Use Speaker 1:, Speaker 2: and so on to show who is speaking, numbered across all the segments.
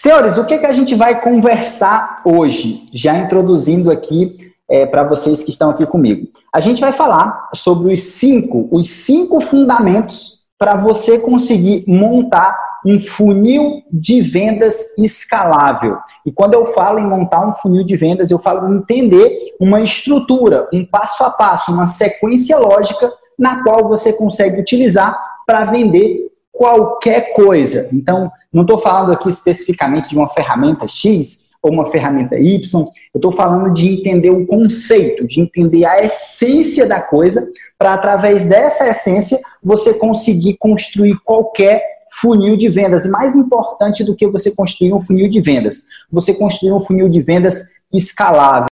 Speaker 1: Senhores, o que, que a gente vai conversar hoje? Já introduzindo aqui é, para vocês que estão aqui comigo. A gente vai falar sobre os cinco, os cinco fundamentos para você conseguir montar um funil de vendas escalável. E quando eu falo em montar um funil de vendas, eu falo em entender uma estrutura, um passo a passo, uma sequência lógica na qual você consegue utilizar para vender qualquer coisa. Então, não estou falando aqui especificamente de uma ferramenta X ou uma ferramenta Y, eu estou falando de entender o conceito, de entender a essência da coisa, para através dessa essência você conseguir construir qualquer funil de vendas. E mais importante do que você construir um funil de vendas, você construir um funil de vendas escalável.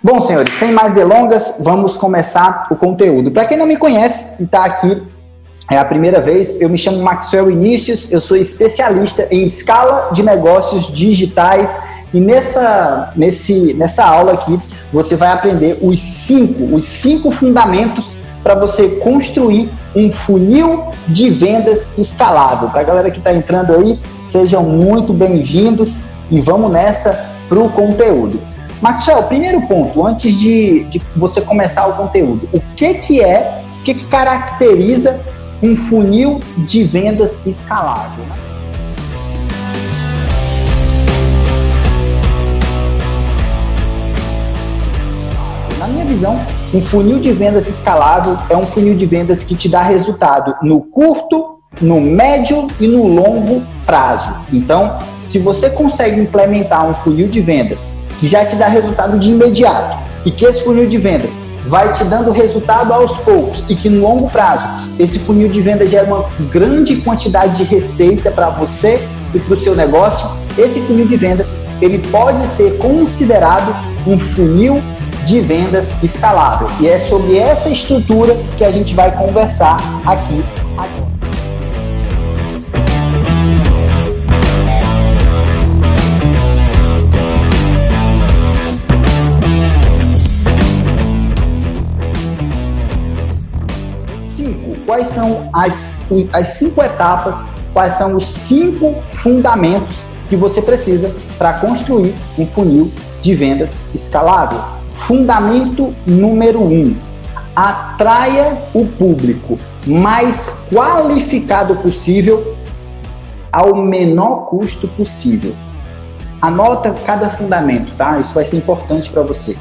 Speaker 1: Bom, senhores, sem mais delongas, vamos começar o conteúdo. Para quem não me conhece e está aqui é a primeira vez, eu me chamo Maxwell Inícios, eu sou especialista em escala de negócios digitais e nessa, nesse, nessa aula aqui você vai aprender os cinco, os cinco fundamentos para você construir um funil de vendas escalável. Para a galera que está entrando aí, sejam muito bem-vindos e vamos nessa para o conteúdo. Maxwell, primeiro ponto, antes de, de você começar o conteúdo, o que, que é, o que, que caracteriza um funil de vendas escalável? Na minha visão, um funil de vendas escalável é um funil de vendas que te dá resultado no curto, no médio e no longo prazo. Então, se você consegue implementar um funil de vendas que já te dá resultado de imediato e que esse funil de vendas vai te dando resultado aos poucos e que no longo prazo esse funil de vendas gera uma grande quantidade de receita para você e para o seu negócio, esse funil de vendas ele pode ser considerado um funil de vendas escalável. E é sobre essa estrutura que a gente vai conversar aqui. Quais são as, as cinco etapas, quais são os cinco fundamentos que você precisa para construir um funil de vendas escalável. Fundamento número um: atraia o público mais qualificado possível ao menor custo possível. Anota cada fundamento, tá? Isso vai ser importante para você.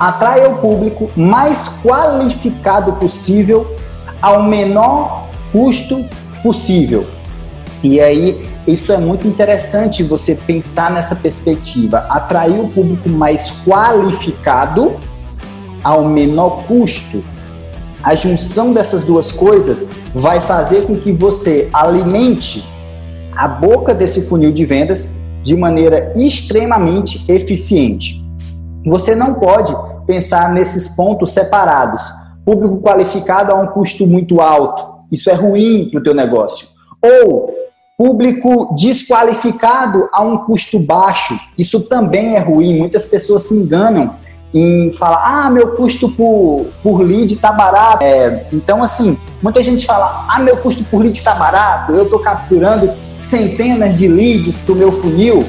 Speaker 1: Atraia o público mais qualificado possível ao menor custo possível. E aí, isso é muito interessante você pensar nessa perspectiva, atrair o público mais qualificado ao menor custo. A junção dessas duas coisas vai fazer com que você alimente a boca desse funil de vendas de maneira extremamente eficiente. Você não pode pensar nesses pontos separados público qualificado a um custo muito alto. Isso é ruim para o teu negócio. Ou público desqualificado a um custo baixo. Isso também é ruim. Muitas pessoas se enganam em falar, ah, meu custo por, por lead está barato. É, então, assim, muita gente fala, ah, meu custo por lead está barato, eu estou capturando centenas de leads para o meu funil.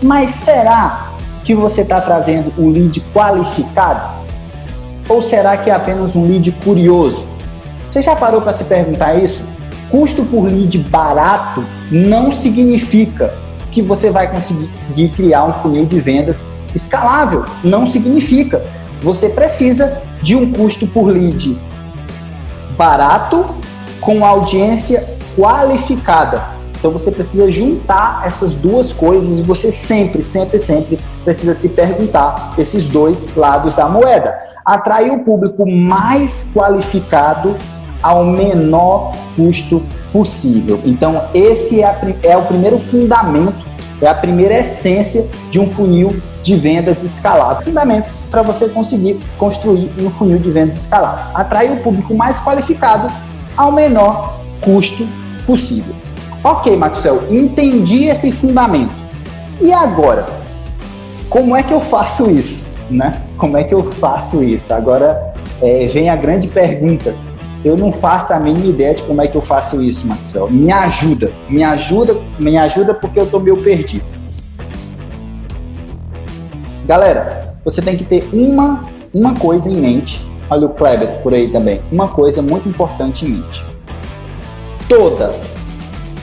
Speaker 1: Mas será que você está trazendo um lead qualificado? Ou será que é apenas um lead curioso? Você já parou para se perguntar isso? Custo por lead barato não significa que você vai conseguir criar um funil de vendas escalável. Não significa. Você precisa de um custo por lead barato com audiência qualificada. Então você precisa juntar essas duas coisas e você sempre, sempre, sempre precisa se perguntar esses dois lados da moeda atrair o público mais qualificado ao menor custo possível. Então, esse é, a, é, o primeiro fundamento, é a primeira essência de um funil de vendas escalável. Fundamento para você conseguir construir um funil de vendas escalável. Atrair o público mais qualificado ao menor custo possível. Ok, Maxwell, entendi esse fundamento. E agora? Como é que eu faço isso? Né? Como é que eu faço isso? Agora é, vem a grande pergunta. Eu não faço a mínima ideia de como é que eu faço isso, Maxwell. Me ajuda, me ajuda, me ajuda porque eu tô meio perdido. Galera, você tem que ter uma, uma coisa em mente. Olha o Kleber por aí também. Uma coisa muito importante em mente. Toda,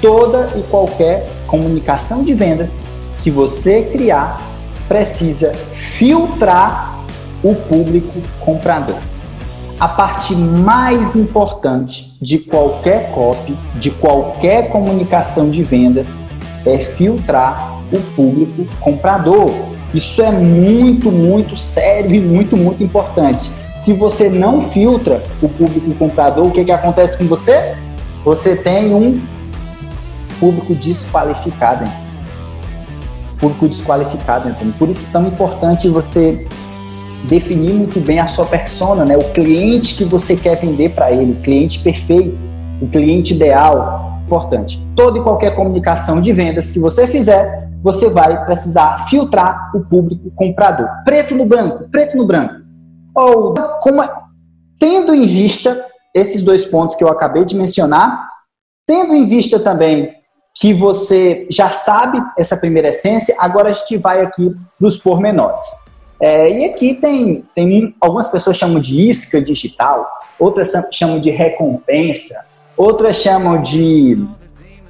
Speaker 1: toda e qualquer comunicação de vendas que você criar precisa filtrar o público comprador. A parte mais importante de qualquer copy, de qualquer comunicação de vendas, é filtrar o público comprador. Isso é muito, muito sério e muito, muito importante. Se você não filtra o público comprador, o que, que acontece com você? Você tem um público desqualificado. Hein? Público desqualificado, então. Por isso é tão importante você definir muito bem a sua persona, né? O cliente que você quer vender para ele, o cliente perfeito, o cliente ideal, importante. Toda e qualquer comunicação de vendas que você fizer, você vai precisar filtrar o público comprador. Preto no branco, preto no branco. Ou como, tendo em vista esses dois pontos que eu acabei de mencionar, tendo em vista também que você já sabe essa primeira essência, agora a gente vai aqui para os pormenores. É, e aqui tem, tem algumas pessoas chamam de isca digital, outras chamam de recompensa, outras chamam de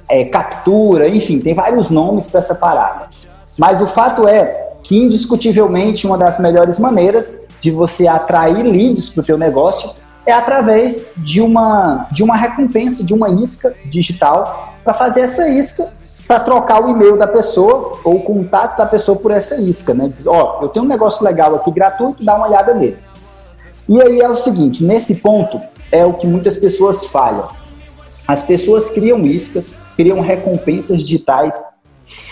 Speaker 1: é, captura, enfim, tem vários nomes para essa parada. Mas o fato é que indiscutivelmente uma das melhores maneiras de você atrair leads para o teu negócio é através de uma, de uma recompensa, de uma isca digital, para fazer essa isca, para trocar o e-mail da pessoa ou o contato da pessoa por essa isca, né? Diz, ó, oh, eu tenho um negócio legal aqui gratuito, dá uma olhada nele. E aí é o seguinte, nesse ponto é o que muitas pessoas falham. As pessoas criam iscas, criam recompensas digitais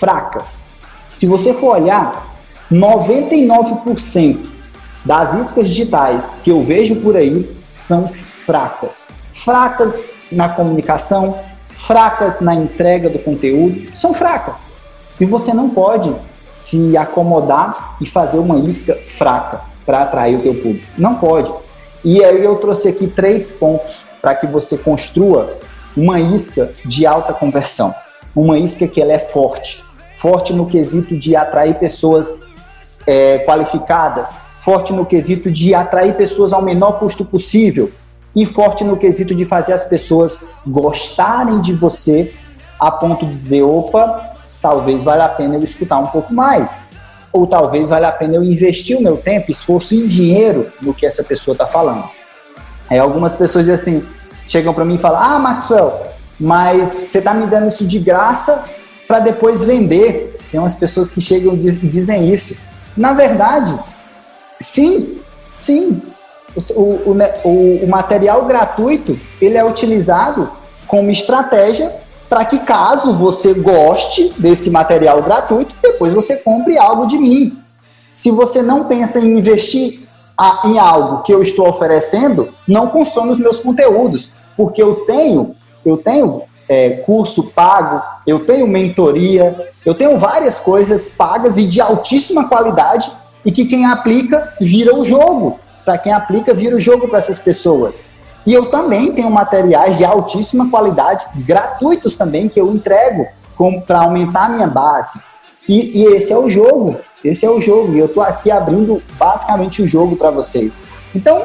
Speaker 1: fracas. Se você for olhar, 99% das iscas digitais que eu vejo por aí são fracas. Fracas na comunicação, fracas na entrega do conteúdo, são fracas. E você não pode se acomodar e fazer uma isca fraca para atrair o teu público. Não pode. E aí eu trouxe aqui três pontos para que você construa uma isca de alta conversão. Uma isca que ela é forte. Forte no quesito de atrair pessoas é, qualificadas, forte no quesito de atrair pessoas ao menor custo possível e forte no quesito de fazer as pessoas gostarem de você a ponto de dizer, opa, talvez valha a pena eu escutar um pouco mais. Ou talvez valha a pena eu investir o meu tempo, esforço e dinheiro no que essa pessoa está falando. Aí algumas pessoas assim, chegam para mim e falam, ah, Maxwell, mas você está me dando isso de graça para depois vender. Tem umas pessoas que chegam e dizem isso. Na verdade, Sim, sim. O, o, o, material gratuito ele é utilizado como estratégia para que caso você goste desse material gratuito, depois você compre algo de mim. Se você não pensa em investir em algo que eu estou oferecendo, não consome os meus conteúdos, porque eu tenho, eu tenho é, curso pago, eu tenho mentoria, eu tenho várias coisas pagas e de altíssima qualidade e que quem aplica vira o jogo. Para quem aplica, vira o jogo para essas pessoas. E eu também tenho materiais de altíssima qualidade, gratuitos também, que eu entrego para aumentar a minha base. E, e, esse é o jogo. Esse é o jogo. E eu estou aqui abrindo basicamente o jogo para vocês. Então,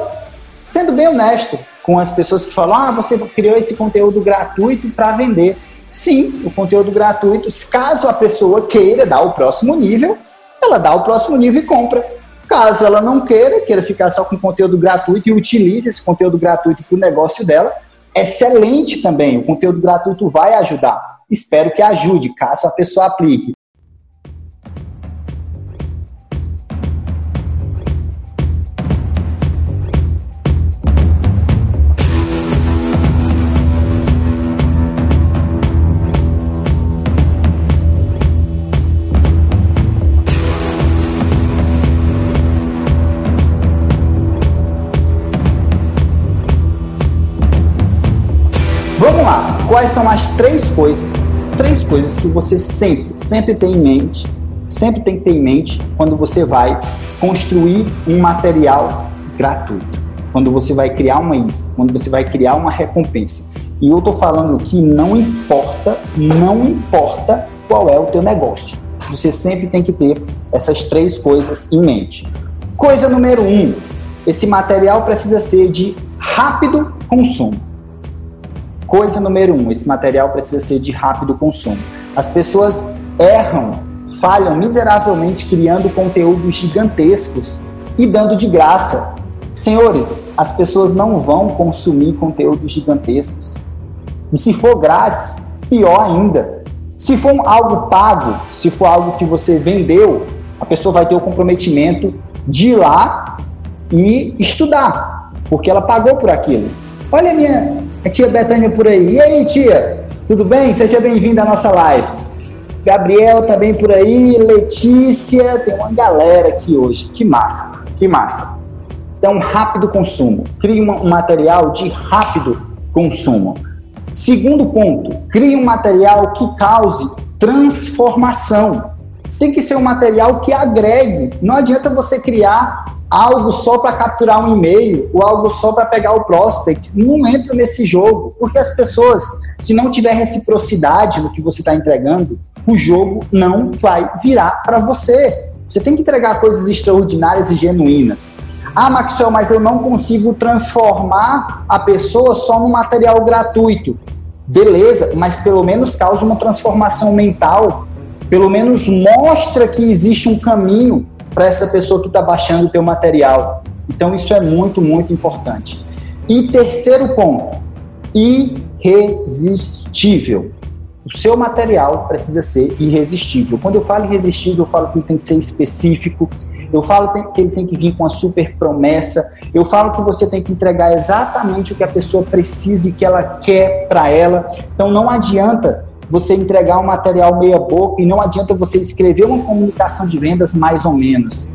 Speaker 1: sendo bem honesto com as pessoas que falam, ah, você criou esse conteúdo gratuito para vender. Sim, o conteúdo gratuito, caso a pessoa queira dar o próximo nível, ela dá o próximo nível e compra. Caso ela não queira, queira ficar só com conteúdo gratuito e utilize esse conteúdo gratuito para o negócio dela, excelente também. O conteúdo gratuito vai ajudar. Espero que ajude, caso a pessoa aplique. Quais são as três coisas três coisas que você sempre, sempre tem em mente, sempre tem que ter em mente quando você vai construir um material gratuito, quando você vai criar uma isca, quando você vai criar uma recompensa. E eu estou falando que não importa, não importa qual é o teu negócio. Você sempre tem que ter essas três coisas em mente. Coisa número um, esse material precisa ser de rápido consumo. Coisa número um, esse material precisa ser de rápido consumo. As pessoas erram, falham miseravelmente criando conteúdos gigantescos e dando de graça. Senhores, as pessoas não vão consumir conteúdos gigantescos. E se for grátis, pior ainda. Se for algo pago, se for algo que você vendeu, a pessoa vai ter o comprometimento de ir lá e estudar, porque ela pagou por aquilo. Olha a minha a tia Betânia por aí. E aí, tia? Tudo bem? Seja bem-vinda à nossa live. Gabriel também por aí, Letícia, tem uma galera aqui hoje. Que massa, que massa. Então, rápido consumo. Crie um material de rápido consumo. Segundo ponto, crie um material que cause transformação. Tem que ser um material que agregue. Não adianta você criar algo só para capturar um e-mail ou algo só para pegar o prospect. Não entra nesse jogo, porque as pessoas, se não tiver reciprocidade no que você está entregando, o jogo não vai virar para você. Você tem que entregar coisas extraordinárias e genuínas. Ah, Maxwell, mas eu não consigo transformar a pessoa só num material gratuito. Beleza, mas pelo menos causa uma transformação mental, pelo menos mostra que existe um caminho para essa pessoa que está baixando o teu material. Então isso é muito, muito importante. E terceiro ponto, irresistível. O seu material precisa ser irresistível. Quando eu falo irresistível, eu falo que ele tem que ser específico, eu falo que ele tem que vir com uma super promessa, eu falo que você tem que entregar exatamente o que a pessoa precisa e que ela quer para ela. Então não adianta você entregar um material meia boca e não adianta você escrever uma comunicação de vendas mais ou menos.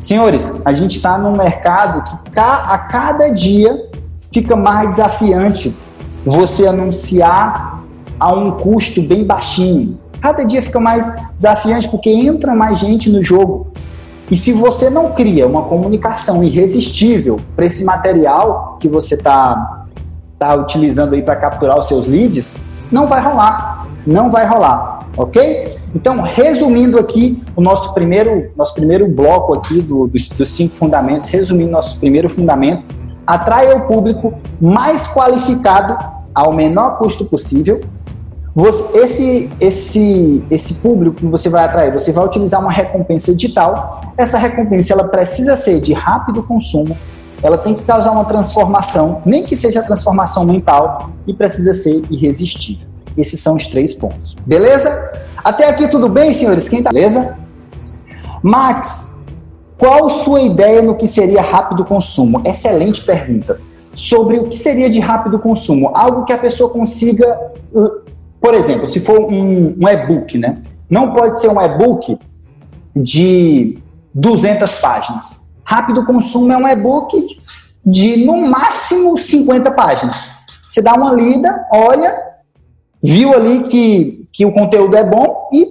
Speaker 1: Senhores, a gente está num mercado que a cada dia fica mais desafiante você anunciar a um custo bem baixinho. Cada dia fica mais desafiante porque entra mais gente no jogo. E se você não cria uma comunicação irresistível para esse material que você está tá utilizando aí para capturar os seus leads, não vai rolar não vai rolar, ok? Então, resumindo aqui o nosso primeiro, nosso primeiro bloco aqui do, dos, dos cinco fundamentos, resumindo nosso primeiro fundamento, atraia o público mais qualificado ao menor custo possível. Você, esse, esse, esse público que você vai atrair, você vai utilizar uma recompensa digital. Essa recompensa ela precisa ser de rápido consumo, ela tem que causar uma transformação, nem que seja transformação mental, e precisa ser irresistível. Esses são os três pontos. Beleza? Até aqui tudo bem, senhores? Quem tá? Beleza? Max, qual sua ideia no que seria rápido consumo? Excelente pergunta. Sobre o que seria de rápido consumo? Algo que a pessoa consiga, uh, por exemplo, se for um, um e-book, né? Não pode ser um e-book de 200 páginas. Rápido consumo é um e-book de no máximo 50 páginas. Você dá uma lida, olha, viu ali que, que o conteúdo é bom e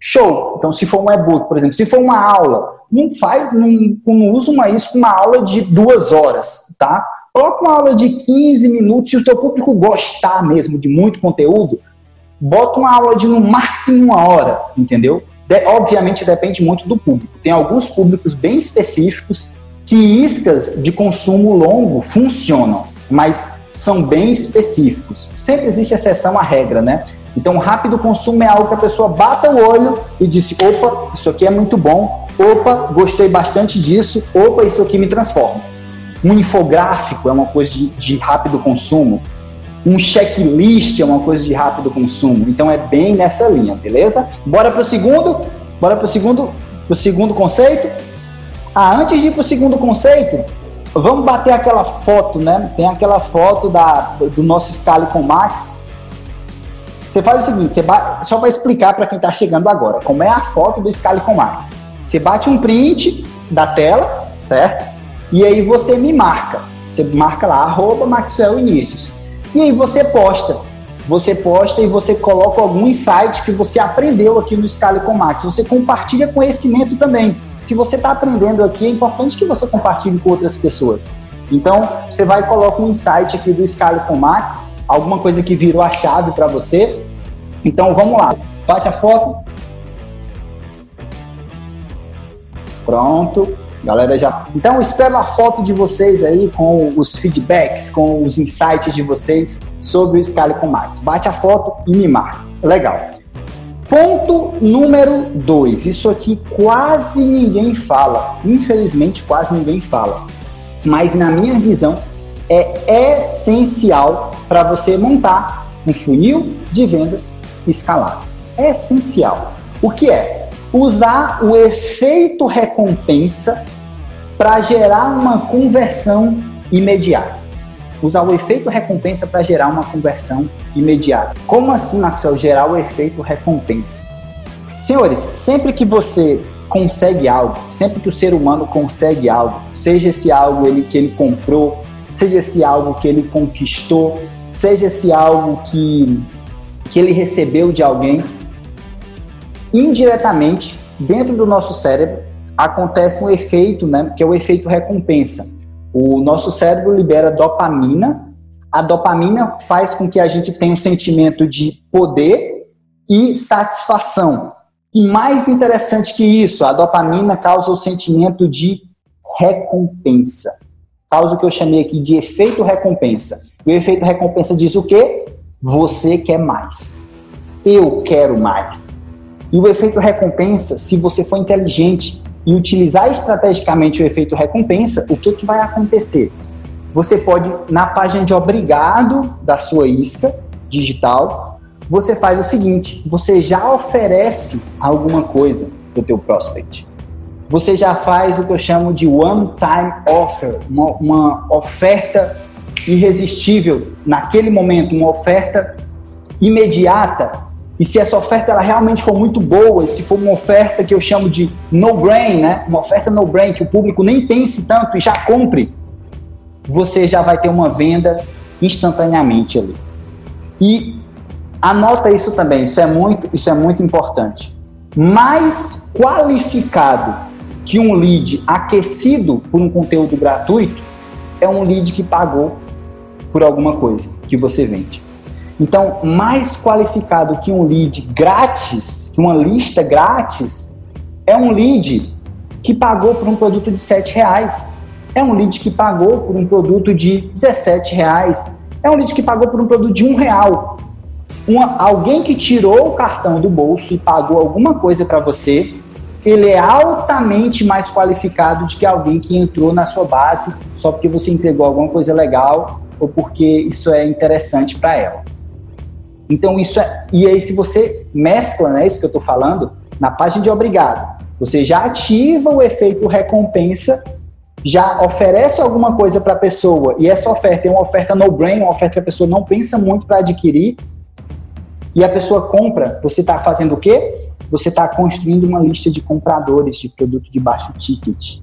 Speaker 1: show. Então, se for um e-book, por exemplo, se for uma aula, não faz, não, não usa uma, isso com uma aula de duas horas, tá? Coloca uma aula de 15 minutos, se o teu público gostar mesmo de muito conteúdo, bota uma aula de no máximo uma hora, entendeu? De, obviamente depende muito do público. Tem alguns públicos bem específicos que iscas de consumo longo funcionam, mas são bem específicos. Sempre existe exceção à regra, né? Então, rápido consumo é algo que a pessoa bata o olho e disse: opa, isso aqui é muito bom, opa, gostei bastante disso, opa, isso aqui me transforma. Um infográfico é uma coisa de, de rápido consumo, um checklist é uma coisa de rápido consumo. Então, é bem nessa linha, beleza? Bora para o segundo? Bora para o segundo, pro segundo conceito? Ah, antes de ir para o segundo conceito, Vamos bater aquela foto, né? Tem aquela foto da, do nosso Scali com Max. Você faz o seguinte, você só para explicar para quem está chegando agora, como é a foto do Scali com Max. Você bate um print da tela, certo? E aí você me marca. Você marca lá, arroba Maxwell Inícios. E aí você posta. você posta e você coloca algum insight que você aprendeu aqui no Scale com Max. Você compartilha conhecimento também. Se você está aprendendo aqui, é importante que você compartilhe com outras pessoas. Então, você vai e coloca um insight aqui do Scale com Max, alguma coisa que virou a chave para você. Então, vamos lá. Bate a foto. Pronto. Galera já. Então, espero a foto de vocês aí com os feedbacks, com os insights de vocês sobre o Scale com Max. Bate a foto e me marca. Legal. Ponto número dois. Isso aqui quase ninguém fala. Infelizmente, quase ninguém fala. Mas, na minha visão, é essencial para você montar um funil de vendas escalável. É essencial. O que é? usar o efeito recompensa para gerar uma conversão imediata. Usar o efeito recompensa para gerar uma conversão imediata. Como assim, Maxwell, gerar o efeito recompensa? Senhores, sempre que você consegue algo, sempre que o ser humano consegue algo, seja esse algo ele, que ele comprou, seja esse algo que ele conquistou, seja esse algo que, que ele recebeu de alguém, indiretamente, dentro do nosso cérebro, acontece um efeito, né, que é o efeito recompensa. O nosso cérebro libera dopamina. A dopamina faz com que a gente tenha um sentimento de poder e satisfação. E mais interessante que isso, a dopamina causa o sentimento de recompensa. Causa o que eu chamei aqui de efeito recompensa. E o efeito recompensa diz o quê? Você quer mais. Eu quero mais. E o efeito recompensa, se você for inteligente e utilizar estrategicamente o efeito recompensa, o que, que vai acontecer? Você pode, na página de obrigado da sua isca digital, você faz o seguinte, você já oferece alguma coisa para o teu prospect. Você já faz o que eu chamo de one-time offer, uma, uma oferta irresistível naquele momento, uma oferta imediata e se essa oferta ela realmente for muito boa, e se for uma oferta que eu chamo de no-brain, né? uma oferta no-brain, que o público nem pense tanto e já compre, você já vai ter uma venda instantaneamente ali. E anota isso também, isso é muito, isso é muito importante. Mais qualificado que um lead aquecido por um conteúdo gratuito é um lead que pagou por alguma coisa que você vende. Então, mais qualificado que um lead grátis, uma lista grátis, é um lead que pagou por um produto de R$ reais. É um lead que pagou por um produto de R$ reais. É um lead que pagou por um produto de um real. Uma, alguém que tirou o cartão do bolso e pagou alguma coisa para você, ele é altamente mais qualificado do que alguém que entrou na sua base só porque você entregou alguma coisa legal ou porque isso é interessante para ela. Então isso é. E aí, se você mescla, né, isso que eu estou falando, na página de obrigado, você já ativa o efeito recompensa, já oferece alguma coisa para a pessoa, e essa oferta é uma oferta no-brain, uma oferta que a pessoa não pensa muito para adquirir, e a pessoa compra, você está fazendo o quê? Você está construindo uma lista de compradores de produto de baixo ticket.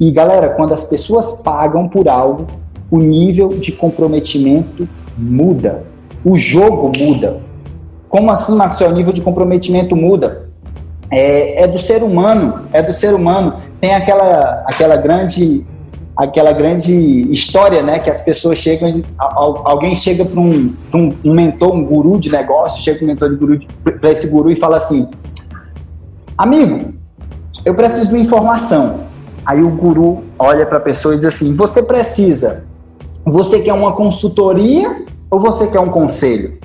Speaker 1: E galera, quando as pessoas pagam por algo, o nível de comprometimento muda o jogo muda. Como assim, Maxwell? O nível de comprometimento muda. É, é, do ser humano, é do ser humano. Tem aquela, aquela grande aquela grande história, né, que as pessoas chegam, alguém chega para um, um, mentor, um guru de negócio, chega um mentor de guru, para esse guru e fala assim, amigo, eu preciso de informação. Aí o guru olha para a pessoa e diz assim, você precisa, você quer uma consultoria ou você quer um conselho?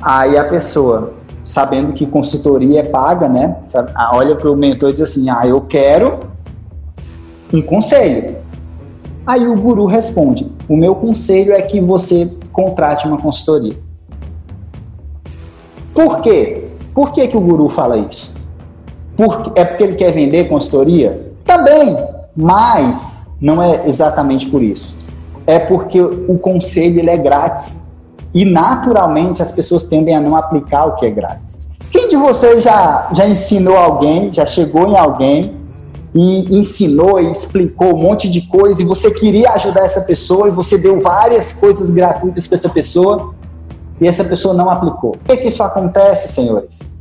Speaker 1: Aí a pessoa, sabendo que consultoria é paga, né? Olha para o mentor e diz assim: Ah, eu quero um conselho. Aí o guru responde: O meu conselho é que você contrate uma consultoria. Por quê? Por que, que o guru fala isso? Por, é porque ele quer vender consultoria? Também, mas não é exatamente por isso é porque o conselho ele é grátis e naturalmente as pessoas tendem a não aplicar o que é grátis. Quem de vocês já, já ensinou alguém, já chegou em alguém e ensinou e explicou um monte de coisa e você queria ajudar essa pessoa e você deu várias coisas gratuitas para essa pessoa e essa pessoa não aplicou. Por que, que isso acontece, senhores?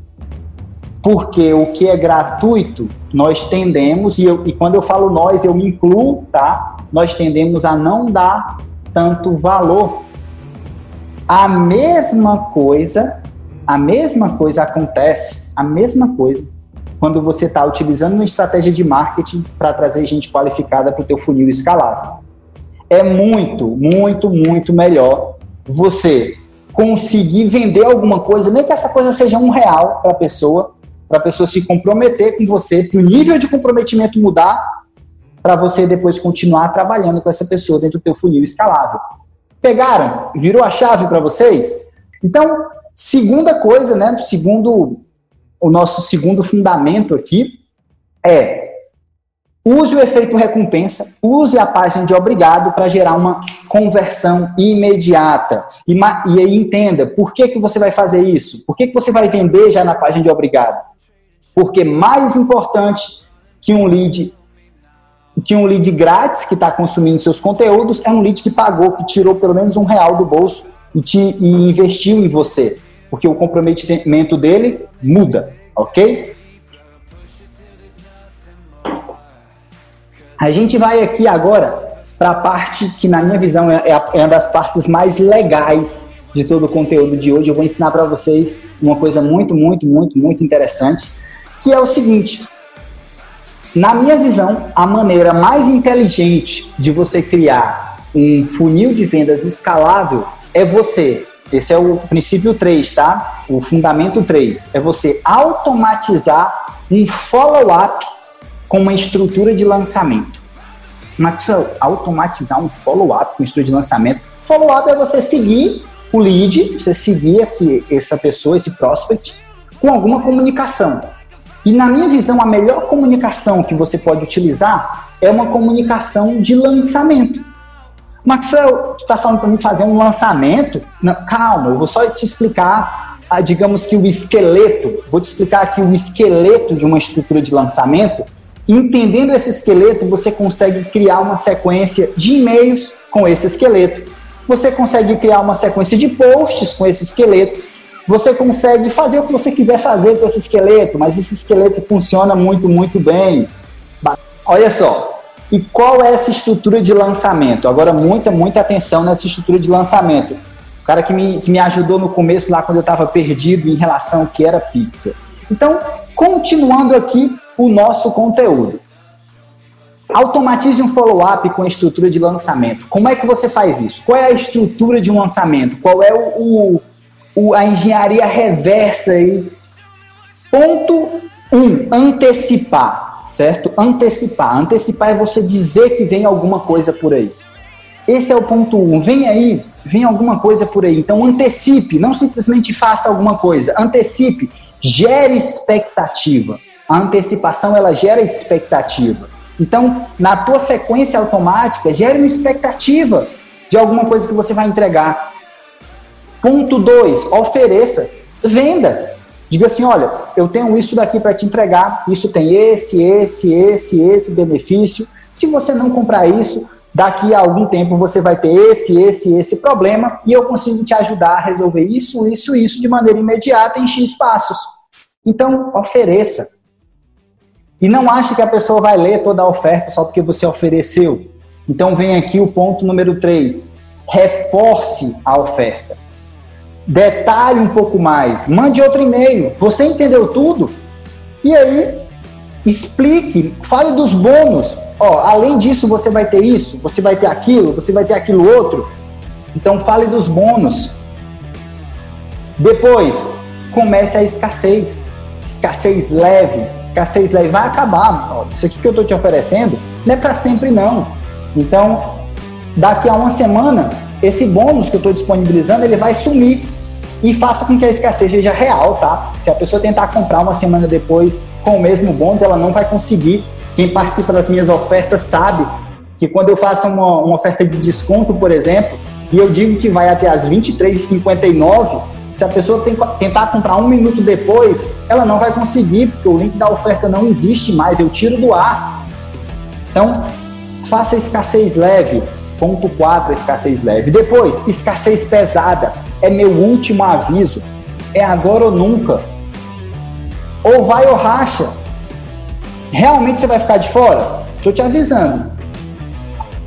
Speaker 1: Porque o que é gratuito, nós tendemos, e, eu, e quando eu falo nós, eu me incluo, tá? Nós tendemos a não dar tanto valor. A mesma coisa, a mesma coisa acontece, a mesma coisa quando você está utilizando uma estratégia de marketing para trazer gente qualificada para o teu funil escalável. É muito, muito, muito melhor você conseguir vender alguma coisa, nem que essa coisa seja um real para a pessoa, para a pessoa se comprometer com você, para o nível de comprometimento mudar, para você depois continuar trabalhando com essa pessoa dentro do teu funil escalável. Pegaram? Virou a chave para vocês? Então, segunda coisa, né? Segundo o nosso segundo fundamento aqui é use o efeito recompensa, use a página de obrigado para gerar uma conversão imediata. E, e, aí entenda, por que, que você vai fazer isso? Por que, que você vai vender já na página de obrigado? Porque mais importante que um lead que um lead grátis que está consumindo seus conteúdos é um lead que pagou, que tirou pelo menos um real do bolso e, te, e investiu em você. Porque o comprometimento dele muda, ok? A gente vai aqui agora para a parte que, na minha visão, é, é, é uma das partes mais legais de todo o conteúdo de hoje. Eu vou ensinar para vocês uma coisa muito, muito, muito, muito interessante, que é o seguinte. Na minha visão, a maneira mais inteligente de você criar um funil de vendas escalável é você esse é o princípio 3, tá? O fundamento 3 é você automatizar um follow-up com uma estrutura de lançamento. Maxwell, automatizar um follow-up com estrutura de lançamento. Follow-up é você seguir o lead, você seguir esse, essa pessoa, esse prospect, com alguma comunicação. E na minha visão, a melhor comunicação que você pode utilizar é uma comunicação de lançamento. Maxwell, tu tá falando para mim fazer um lançamento? Não, calma, eu vou só te explicar, a, digamos que o esqueleto, vou te explicar aqui o esqueleto de uma estrutura de lançamento. Entendendo esse esqueleto, você consegue criar uma sequência de e-mails com esse esqueleto. Você consegue criar uma sequência de posts com esse esqueleto. Você consegue fazer o que você quiser fazer com esse esqueleto, mas esse esqueleto funciona muito, muito bem. Olha só, e qual é essa estrutura de lançamento? Agora, muita, muita atenção nessa estrutura de lançamento. O cara que me, que me ajudou no começo, lá quando eu estava perdido em relação ao que era Pixel. Então, continuando aqui o nosso conteúdo. Automatize um follow-up com a estrutura de lançamento. Como é que você faz isso? Qual é a estrutura de um lançamento? Qual é o, o a engenharia reversa aí? Ponto 1. Um, antecipar certo? Antecipar. Antecipar é você dizer que vem alguma coisa por aí. Esse é o ponto 1. Um. Vem aí, vem alguma coisa por aí. Então antecipe, não simplesmente faça alguma coisa. Antecipe, gere expectativa. A antecipação ela gera expectativa. Então, na tua sequência automática, gere uma expectativa de alguma coisa que você vai entregar. Ponto 2, ofereça, venda. Diga assim: olha, eu tenho isso daqui para te entregar, isso tem esse, esse, esse, esse benefício. Se você não comprar isso, daqui a algum tempo você vai ter esse, esse, esse problema e eu consigo te ajudar a resolver isso, isso, isso de maneira imediata em X passos. Então, ofereça. E não ache que a pessoa vai ler toda a oferta só porque você ofereceu. Então, vem aqui o ponto número 3. Reforce a oferta detalhe um pouco mais, mande outro e-mail. Você entendeu tudo? E aí, explique, fale dos bônus. Ó, além disso, você vai ter isso, você vai ter aquilo, você vai ter aquilo outro. Então, fale dos bônus. Depois, comece a escassez. Escassez leve. Escassez leve vai acabar. Ó, isso aqui que eu estou te oferecendo não é para sempre, não. Então, daqui a uma semana, esse bônus que eu estou disponibilizando, ele vai sumir e faça com que a escassez seja real, tá? Se a pessoa tentar comprar uma semana depois com o mesmo bônus, ela não vai conseguir. Quem participa das minhas ofertas sabe que quando eu faço uma, uma oferta de desconto, por exemplo, e eu digo que vai até as 23h59, se a pessoa tem, tentar comprar um minuto depois, ela não vai conseguir, porque o link da oferta não existe mais, eu tiro do ar. Então, faça escassez leve, Ponto 4, escassez leve. Depois, escassez pesada. É meu último aviso. É agora ou nunca. Ou vai ou racha. Realmente você vai ficar de fora? Estou te avisando.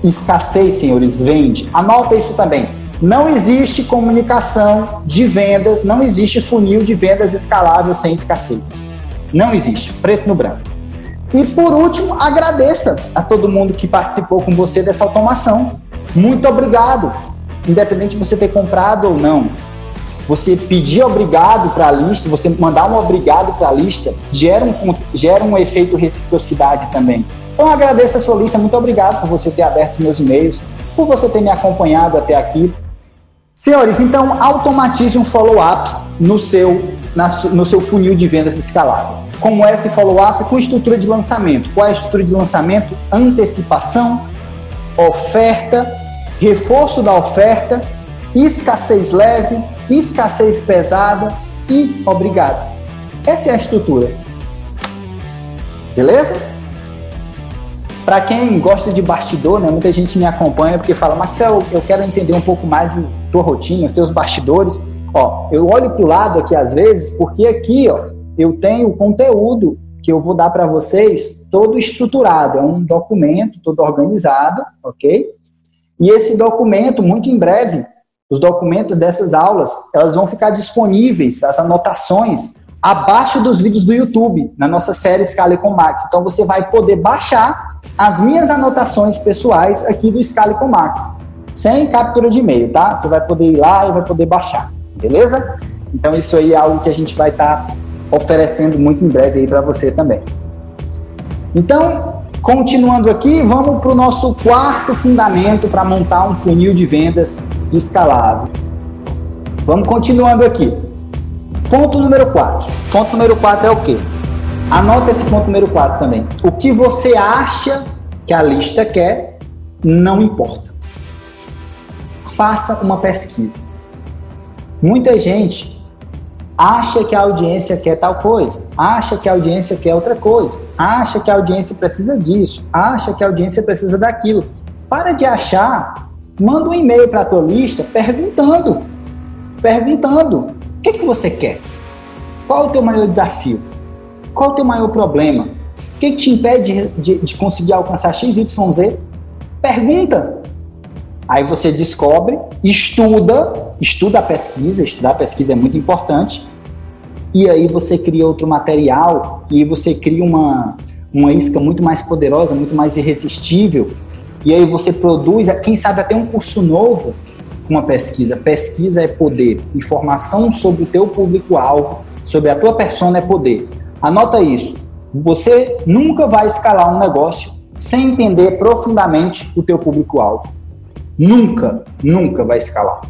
Speaker 1: Escassez, senhores, vende. Anota isso também. Não existe comunicação de vendas, não existe funil de vendas escalável sem escassez. Não existe, preto no branco. E por último, agradeça a todo mundo que participou com você dessa automação. Muito obrigado, independente de você ter comprado ou não. Você pedir obrigado para a lista, você mandar um obrigado para a lista, gera um, gera um efeito reciprocidade também. Então agradeço a sua lista, muito obrigado por você ter aberto meus e-mails, por você ter me acompanhado até aqui. Senhores, então automatize um follow-up no seu, no seu funil de vendas escalável como esse follow-up com estrutura de lançamento. Qual é a estrutura de lançamento? Antecipação, oferta, reforço da oferta, escassez leve, escassez pesada e obrigado. Essa é a estrutura. Beleza? Para quem gosta de bastidor, né, muita gente me acompanha porque fala, Marcel, eu quero entender um pouco mais da tua rotina, os teus bastidores. Ó, eu olho para o lado aqui às vezes, porque aqui, ó, eu tenho conteúdo que eu vou dar para vocês todo estruturado, é um documento todo organizado, ok? E esse documento, muito em breve, os documentos dessas aulas, elas vão ficar disponíveis, as anotações, abaixo dos vídeos do YouTube, na nossa série Scale com Max. Então você vai poder baixar as minhas anotações pessoais aqui do Scale com Max, sem captura de e-mail, tá? Você vai poder ir lá e vai poder baixar, beleza? Então isso aí é algo que a gente vai estar tá oferecendo muito em breve aí para você também. Então, continuando aqui, vamos para o nosso quarto fundamento para montar um funil de vendas escalável. Vamos continuando aqui. Ponto número 4. Ponto número 4 é o quê? Anota esse ponto número 4 também. O que você acha que a lista quer, não importa. Faça uma pesquisa. Muita gente acha que a audiência quer tal coisa, acha que a audiência quer outra coisa, acha que a audiência precisa disso, acha que a audiência precisa daquilo. Para de achar, manda um e-mail para a tua lista perguntando, perguntando, o que, que você quer? Qual o teu maior desafio? Qual o teu maior problema? O que, que te impede de, de, de conseguir alcançar X, Y, Z? Pergunta. Aí você descobre, estuda, estuda a pesquisa, estudar a pesquisa é muito importante, e aí você cria outro material e você cria uma, uma isca muito mais poderosa, muito mais irresistível, e aí você produz, quem sabe até um curso novo uma pesquisa. Pesquisa é poder, informação sobre o teu público-alvo, sobre a tua persona é poder. Anota isso. Você nunca vai escalar um negócio sem entender profundamente o teu público-alvo nunca, nunca vai escalar.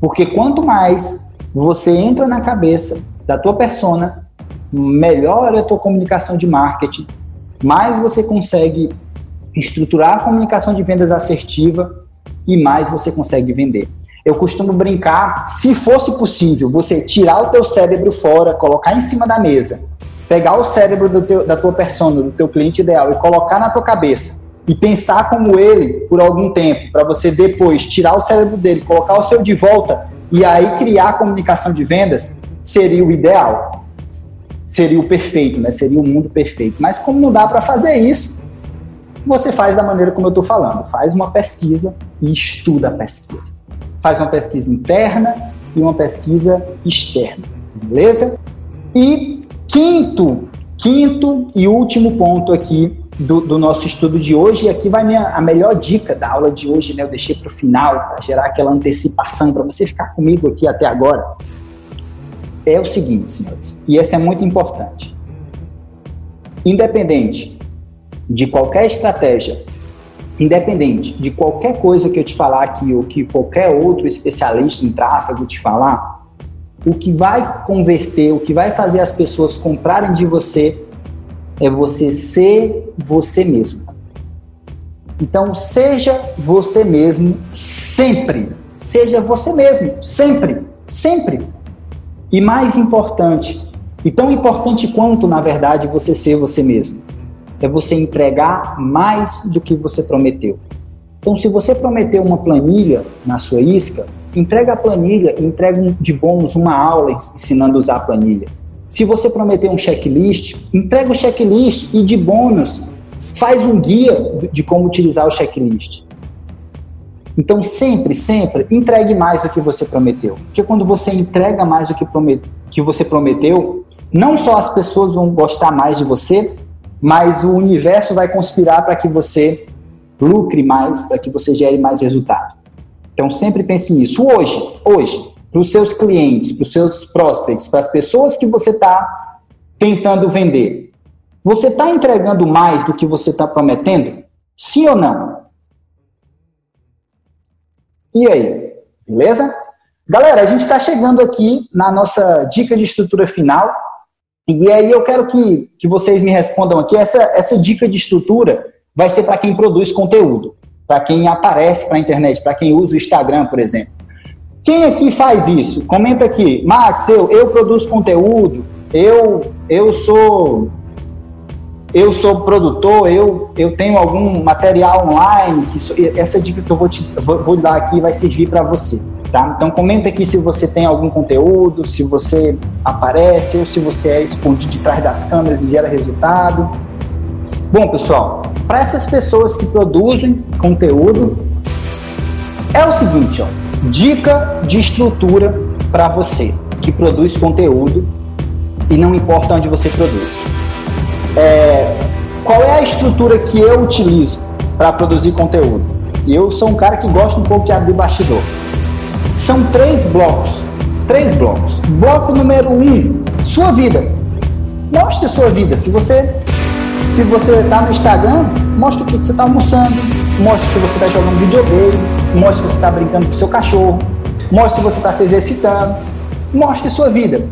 Speaker 1: Porque quanto mais você entra na cabeça da tua persona, melhor é a tua comunicação de marketing, mais você consegue estruturar a comunicação de vendas assertiva e mais você consegue vender. Eu costumo brincar, se fosse possível, você tirar o teu cérebro fora, colocar em cima da mesa, pegar o cérebro teu, da tua persona, do teu cliente ideal e colocar na tua cabeça e pensar como ele por algum tempo, para você depois tirar o cérebro dele, colocar o seu de volta e aí criar a comunicação de vendas, seria o ideal. Seria o perfeito, né? Seria o mundo perfeito. Mas como não dá para fazer isso, você faz da maneira como eu estou falando. Faz uma pesquisa e estuda a pesquisa. Faz uma pesquisa interna e uma pesquisa externa. Beleza? E quinto, quinto e último ponto aqui do, do, nosso estudo de hoje. E aqui vai minha, a melhor dica da aula de hoje, né? Eu deixei para o final, para gerar aquela antecipação, para você ficar comigo aqui até agora. É o seguinte, senhores, e esse é muito importante. Independente de qualquer estratégia, independente de qualquer coisa que eu te falar aqui, ou que qualquer outro especialista em tráfego te falar, o que vai converter, o que vai fazer as pessoas comprarem de você é você ser você mesmo. Então, seja você mesmo sempre. Seja você mesmo, sempre, sempre. E mais importante, e tão importante quanto, na verdade, você ser você mesmo, é você entregar mais do que você prometeu. Então, se você prometeu uma planilha na sua isca, entrega a planilha, entrega de bônus uma aula ensinando a usar a planilha. Se você prometeu um checklist, entrega o checklist e de bônus faz um guia de como utilizar o checklist. Então, sempre, sempre, entregue mais do que você prometeu. Porque quando você entrega mais do que, que você prometeu, não só as pessoas vão gostar mais de você, mas o universo vai conspirar para que você lucre mais, para que você gere mais resultado. Então, sempre pense nisso. Hoje, hoje, para os seus clientes, para os seus prospects, para as pessoas que você está tentando vender, você está entregando mais do que você está prometendo? Sim ou não? E aí? Beleza? Galera, a gente está chegando aqui na nossa dica de estrutura final. E aí eu quero que, que vocês me respondam aqui. Essa, essa dica de estrutura vai ser para quem produz conteúdo, para quem aparece para a internet, para quem usa o Instagram, por exemplo. Quem aqui faz isso? Comenta aqui. Max, eu, eu produzo conteúdo, eu, eu sou eu sou produtor, eu, eu tenho algum material online, que essa dica que eu vou, te, vou, vou dar aqui vai servir para você. Tá? Então comenta aqui se você tem algum conteúdo, se você aparece ou se você é escondido de trás das câmeras e gera resultado. Bom, pessoal, para essas pessoas que produzem conteúdo, é o seguinte, ó, dica de estrutura para você que produz conteúdo e não importa onde você produz. É, qual é a estrutura que eu utilizo para produzir conteúdo? Eu sou um cara que gosta um pouco de abrir bastidor. São três blocos. Três blocos. Bloco número um, sua vida. Mostre a sua vida. Se você se você está no Instagram, mostre o que você está almoçando, mostre se você está jogando videogame, mostre se você está brincando com seu cachorro, mostre se você está se exercitando, mostre sua vida.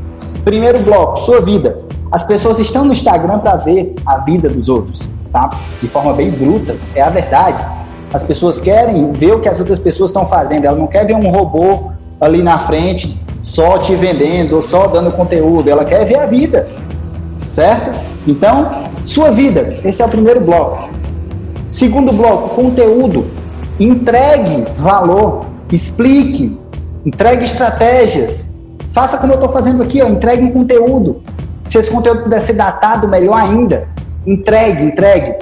Speaker 1: Primeiro bloco, sua vida. As pessoas estão no Instagram para ver a vida dos outros, tá? De forma bem bruta, é a verdade. As pessoas querem ver o que as outras pessoas estão fazendo, ela não quer ver um robô ali na frente só te vendendo ou só dando conteúdo, ela quer ver a vida, certo? Então, sua vida, esse é o primeiro bloco. Segundo bloco, conteúdo. Entregue valor, explique, entregue estratégias. Faça como eu estou fazendo aqui, ó, entregue um conteúdo. Se esse conteúdo puder ser datado, melhor ainda. Entregue, entregue.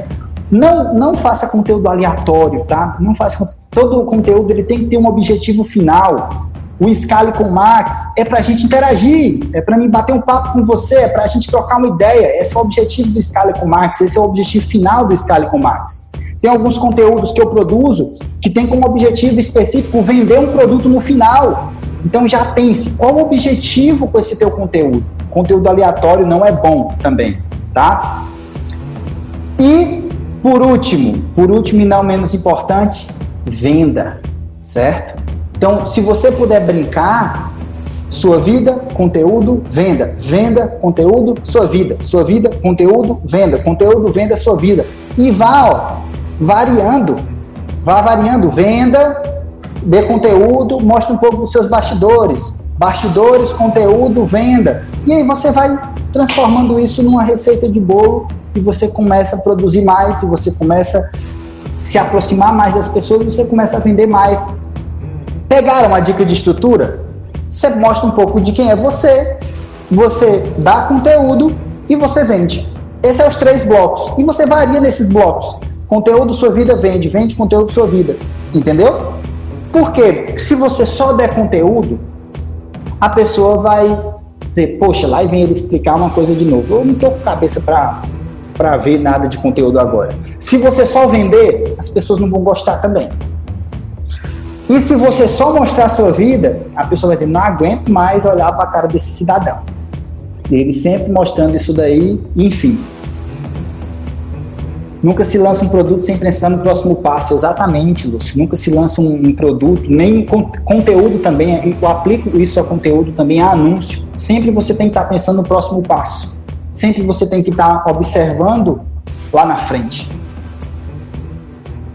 Speaker 1: Não, não faça conteúdo aleatório, tá? Não faça todo o conteúdo ele tem que ter um objetivo final. O Scale com Max é para a gente interagir, é para mim bater um papo com você, é para a gente trocar uma ideia. Esse é o objetivo do Scale com Max, esse é o objetivo final do Scale com Max. Tem alguns conteúdos que eu produzo que tem como objetivo específico vender um produto no final. Então já pense, qual o objetivo com esse teu conteúdo? Conteúdo aleatório não é bom também, tá? E por último, por último e não menos importante, venda, certo? Então, se você puder brincar, sua vida, conteúdo, venda. Venda, conteúdo, sua vida. Sua vida, conteúdo, venda. Conteúdo, venda, sua vida. E vá, ó, variando. Vá variando. Venda, dê conteúdo, mostre um pouco dos seus bastidores. Bastidores, conteúdo, venda. E aí você vai transformando isso numa receita de bolo e você começa a produzir mais, e você começa a se aproximar mais das pessoas, você começa a vender mais. Pegaram a dica de estrutura? Você mostra um pouco de quem é você, você dá conteúdo e você vende. Esses são os três blocos. E você varia nesses blocos. Conteúdo, sua vida vende, vende conteúdo, sua vida. Entendeu? Porque se você só der conteúdo, a pessoa vai dizer, poxa, lá vem ele explicar uma coisa de novo. Eu não tô com cabeça para para ver nada de conteúdo agora. Se você só vender, as pessoas não vão gostar também. E se você só mostrar a sua vida, a pessoa vai dizer, não aguento mais olhar para a cara desse cidadão. Ele sempre mostrando isso daí, enfim. Nunca se lança um produto sem pensar no próximo passo. Exatamente, Lúcio. Nunca se lança um, um produto, nem conteúdo também. Eu aplico isso a conteúdo também, a anúncio. Sempre você tem que estar pensando no próximo passo. Sempre você tem que estar observando lá na frente.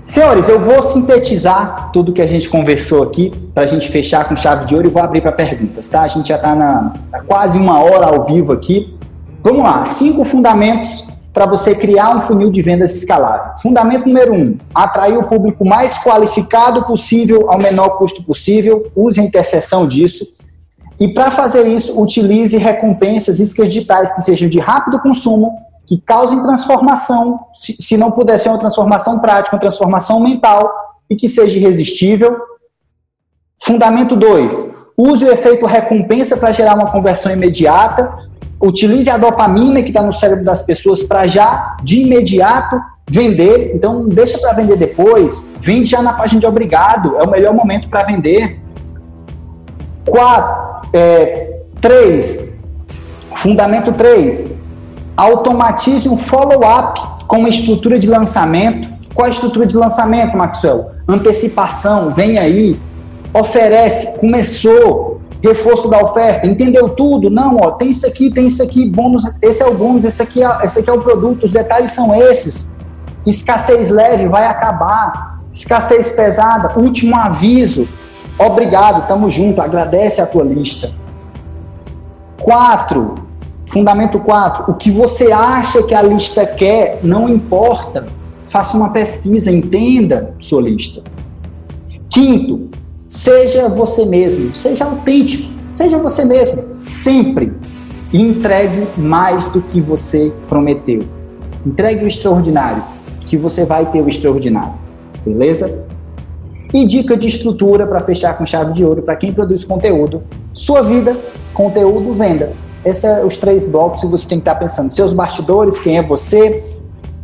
Speaker 1: Senhores, eu vou sintetizar tudo que a gente conversou aqui para a gente fechar com chave de ouro e vou abrir para perguntas, tá? A gente já está na tá quase uma hora ao vivo aqui. Vamos lá, cinco fundamentos para você criar um funil de vendas escalável? Fundamento número um: atrair o público mais qualificado possível ao menor custo possível. Use a interseção disso. E para fazer isso, utilize recompensas, iscas digitais que sejam de rápido consumo, que causem transformação, se, se não puder ser uma transformação prática, uma transformação mental, e que seja irresistível. Fundamento 2. Use o efeito recompensa para gerar uma conversão imediata. Utilize a dopamina que está no cérebro das pessoas para já, de imediato, vender. Então, não deixa para vender depois. Vende já na página de obrigado. É o melhor momento para vender. Quatro, é, três, fundamento 3. Automatize um follow-up com uma estrutura de lançamento. Qual a estrutura de lançamento, Maxwell? Antecipação, vem aí. Oferece, começou, reforço da oferta, entendeu tudo? Não, ó, tem isso aqui, tem isso aqui, bônus, esse é o bônus, esse aqui é, esse aqui é o produto, os detalhes são esses. Escassez leve vai acabar, escassez pesada, último aviso. Obrigado, tamo junto, agradece a tua lista. Quatro, fundamento 4, o que você acha que a lista quer não importa. Faça uma pesquisa, entenda sua lista. Quinto, Seja você mesmo, seja autêntico, seja você mesmo, sempre. Entregue mais do que você prometeu. Entregue o extraordinário, que você vai ter o extraordinário. Beleza? E dica de estrutura para fechar com chave de ouro para quem produz conteúdo. Sua vida, conteúdo, venda. Esses são é os três blocos que você tem que estar pensando. Seus bastidores, quem é você,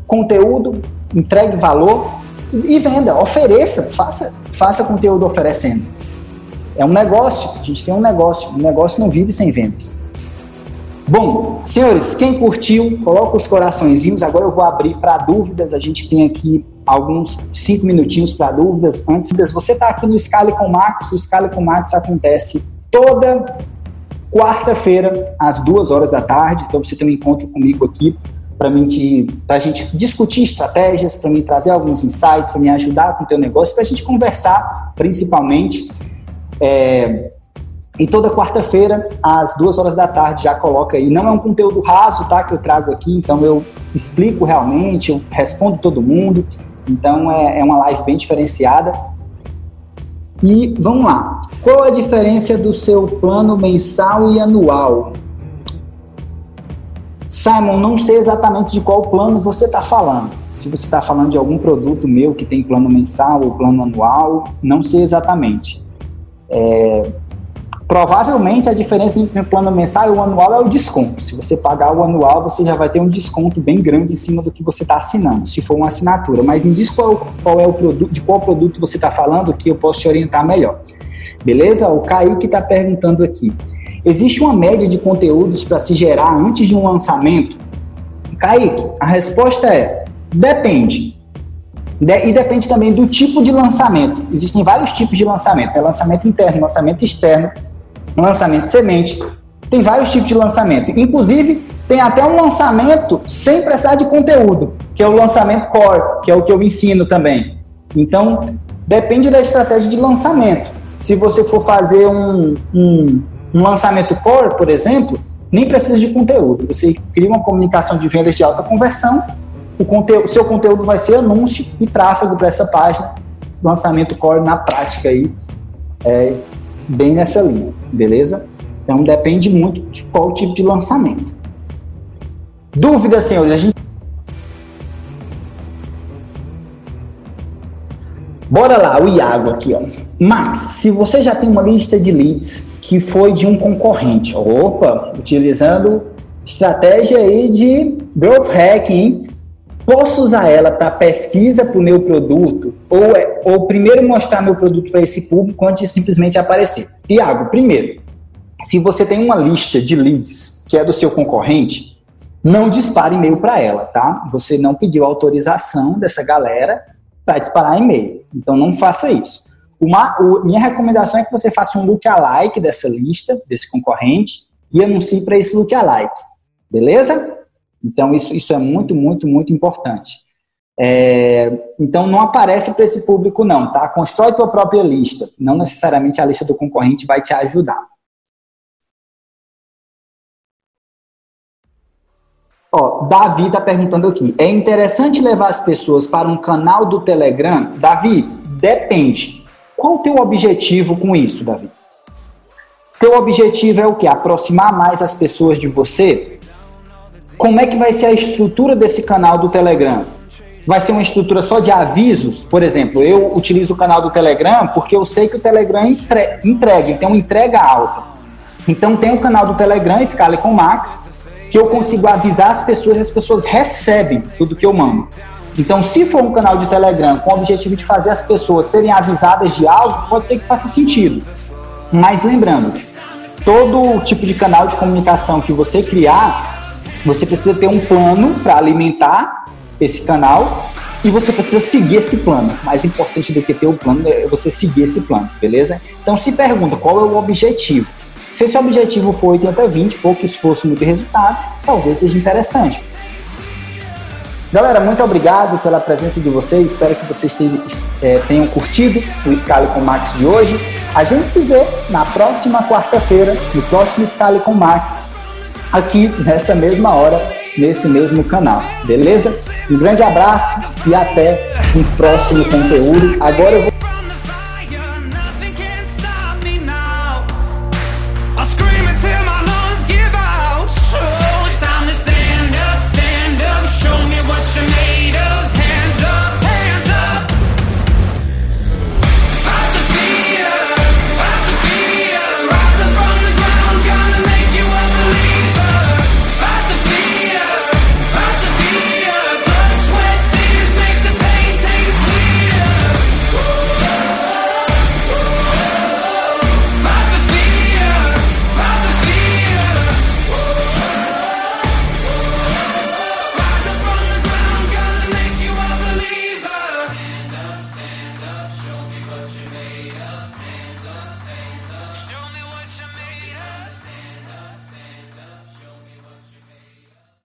Speaker 1: conteúdo, entregue valor e venda, ofereça, faça, faça conteúdo oferecendo. É um negócio, a gente tem um negócio, um negócio não vive sem vendas. Bom, senhores, quem curtiu, coloca os coraçõezinhos. Agora eu vou abrir para dúvidas. A gente tem aqui alguns cinco minutinhos para dúvidas. Antes, você está aqui no Scale com Max. O Scale com Max acontece toda quarta-feira às duas horas da tarde. Então você tem um encontro comigo aqui para a gente discutir estratégias, para mim trazer alguns insights, para me ajudar com o teu negócio, para a gente conversar, principalmente. É, e toda quarta-feira, às duas horas da tarde, já coloca aí. Não é um conteúdo raso, tá? Que eu trago aqui, então eu explico realmente, eu respondo todo mundo. Então é, é uma live bem diferenciada. E vamos lá. Qual a diferença do seu plano mensal e anual? Simon, não sei exatamente de qual plano você está falando. Se você está falando de algum produto meu que tem plano mensal ou plano anual, não sei exatamente. É, provavelmente a diferença entre o plano mensal e o anual é o desconto. Se você pagar o anual, você já vai ter um desconto bem grande em cima do que você está assinando, se for uma assinatura. Mas me diz qual, qual é o produto, de qual produto você está falando, que eu posso te orientar melhor. Beleza? O Kaique está perguntando aqui. Existe uma média de conteúdos para se gerar antes de um lançamento? Kaique, a resposta é: depende. De, e depende também do tipo de lançamento. Existem vários tipos de lançamento: é lançamento interno, lançamento externo, lançamento semente. Tem vários tipos de lançamento. Inclusive, tem até um lançamento sem precisar de conteúdo, que é o lançamento core, que é o que eu ensino também. Então, depende da estratégia de lançamento. Se você for fazer um, um um lançamento core, por exemplo, nem precisa de conteúdo. Você cria uma comunicação de vendas de alta conversão, o conteúdo, seu conteúdo vai ser anúncio e tráfego para essa página. Lançamento core na prática aí, é, bem nessa linha, beleza? Então depende muito de qual tipo de lançamento. Dúvidas, senhores? A gente Bora lá, o Iago aqui, ó. Max, se você já tem uma lista de leads que foi de um concorrente. Opa, utilizando estratégia aí de growth hacking, posso usar ela para pesquisa para o meu produto ou, é, ou primeiro mostrar meu produto para esse público antes de simplesmente aparecer? Tiago, primeiro, se você tem uma lista de leads que é do seu concorrente, não dispare e-mail para ela, tá? Você não pediu autorização dessa galera para disparar e-mail. Então não faça isso. Uma, o, minha recomendação é que você faça um lookalike dessa lista, desse concorrente, e anuncie para esse lookalike. Beleza? Então, isso, isso é muito, muito, muito importante. É, então, não aparece para esse público, não, tá? Constrói tua própria lista. Não necessariamente a lista do concorrente vai te ajudar. Ó, Davi está perguntando aqui. É interessante levar as pessoas para um canal do Telegram? Davi, depende. Qual o teu objetivo com isso, Davi? Teu objetivo é o que? Aproximar mais as pessoas de você? Como é que vai ser a estrutura desse canal do Telegram? Vai ser uma estrutura só de avisos? Por exemplo, eu utilizo o canal do Telegram porque eu sei que o Telegram entre, entrega, uma entrega alta. Então tem o canal do Telegram, Scale com Max, que eu consigo avisar as pessoas e as pessoas recebem tudo que eu mando. Então, se for um canal de Telegram com o objetivo de fazer as pessoas serem avisadas de algo, pode ser que faça sentido. Mas lembrando, todo tipo de canal de comunicação que você criar, você precisa ter um plano para alimentar esse canal e você precisa seguir esse plano. Mais importante do que ter o plano é você seguir esse plano, beleza? Então se pergunta qual é o objetivo. Se esse objetivo for 80-20, pouco esforço, muito resultado, talvez seja interessante. Galera, muito obrigado pela presença de vocês. Espero que vocês tenham, é, curtido o Scale com Max de hoje. A gente se vê na próxima quarta-feira, no próximo Scale com Max, aqui nessa mesma hora, nesse mesmo canal. Beleza? Um grande abraço e até um próximo conteúdo. Agora eu vou